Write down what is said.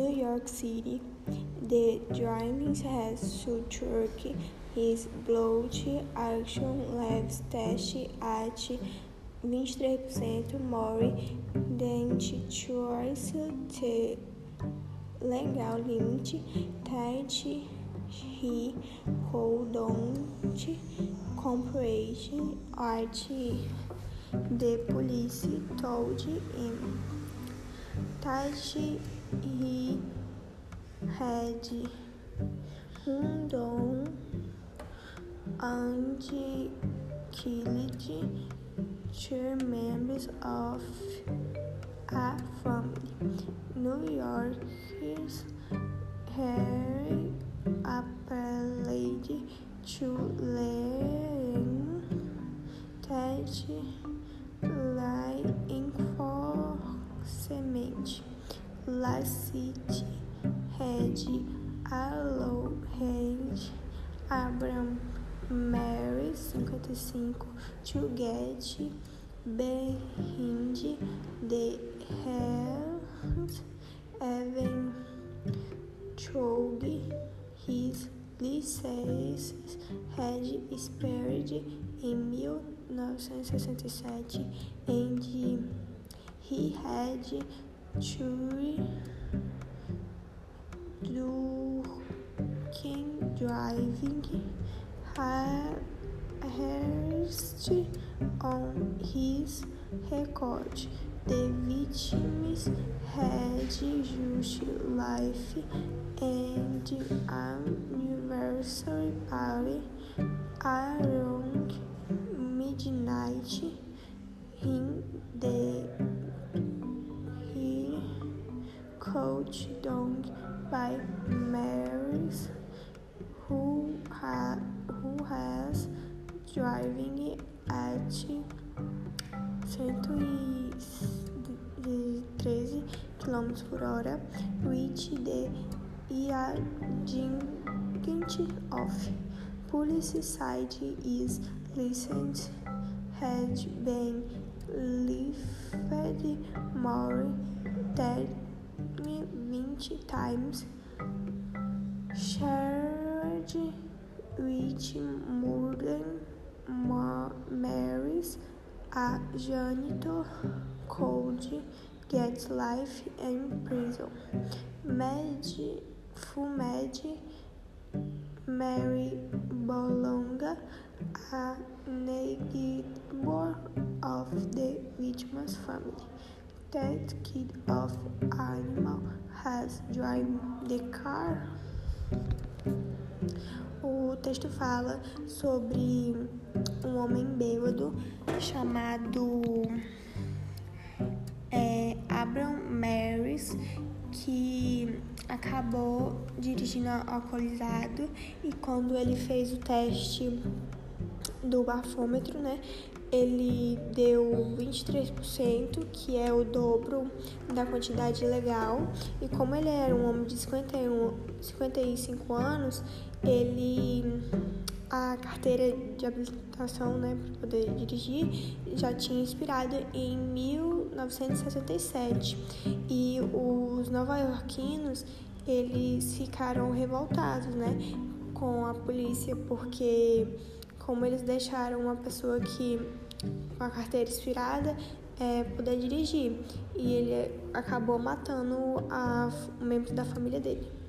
New York City, the driver has to check his blood alcohol levels test at 23% more than twice the legal limit. That he couldn't complete at the police told him that he had done and killed two members of uh, a family. New Yorkers Harry appealed to learn that last city had allowed Abraham Mary 55 to get behind the hands even though his license had expired in 1967 and he had to do driving arrest on his record. The victims had just life and anniversary party around midnight in the down by Mary's who, ha, who has driving at 113 km por hora, which the agent of police side is license has been lifted more than 20 times, charged with murder, marries a janitor, cold, gets life in prison. Med, Fumed, Mary Bolonga, a neighbor of the victim's family. That kid of animal the car. O texto fala sobre um homem bêbado chamado é, Abraham Maris que acabou dirigindo alcoolizado e quando ele fez o teste do bafômetro, né, ele deu 23%, que é o dobro da quantidade legal. E como ele era um homem de 51, 55 anos, ele a carteira de habilitação, né, para poder dirigir, já tinha expirado em 1967. E os nova-iorquinos, eles ficaram revoltados, né, com a polícia porque como eles deixaram uma pessoa que com a carteira expirada é, poder dirigir e ele acabou matando a, um membro da família dele.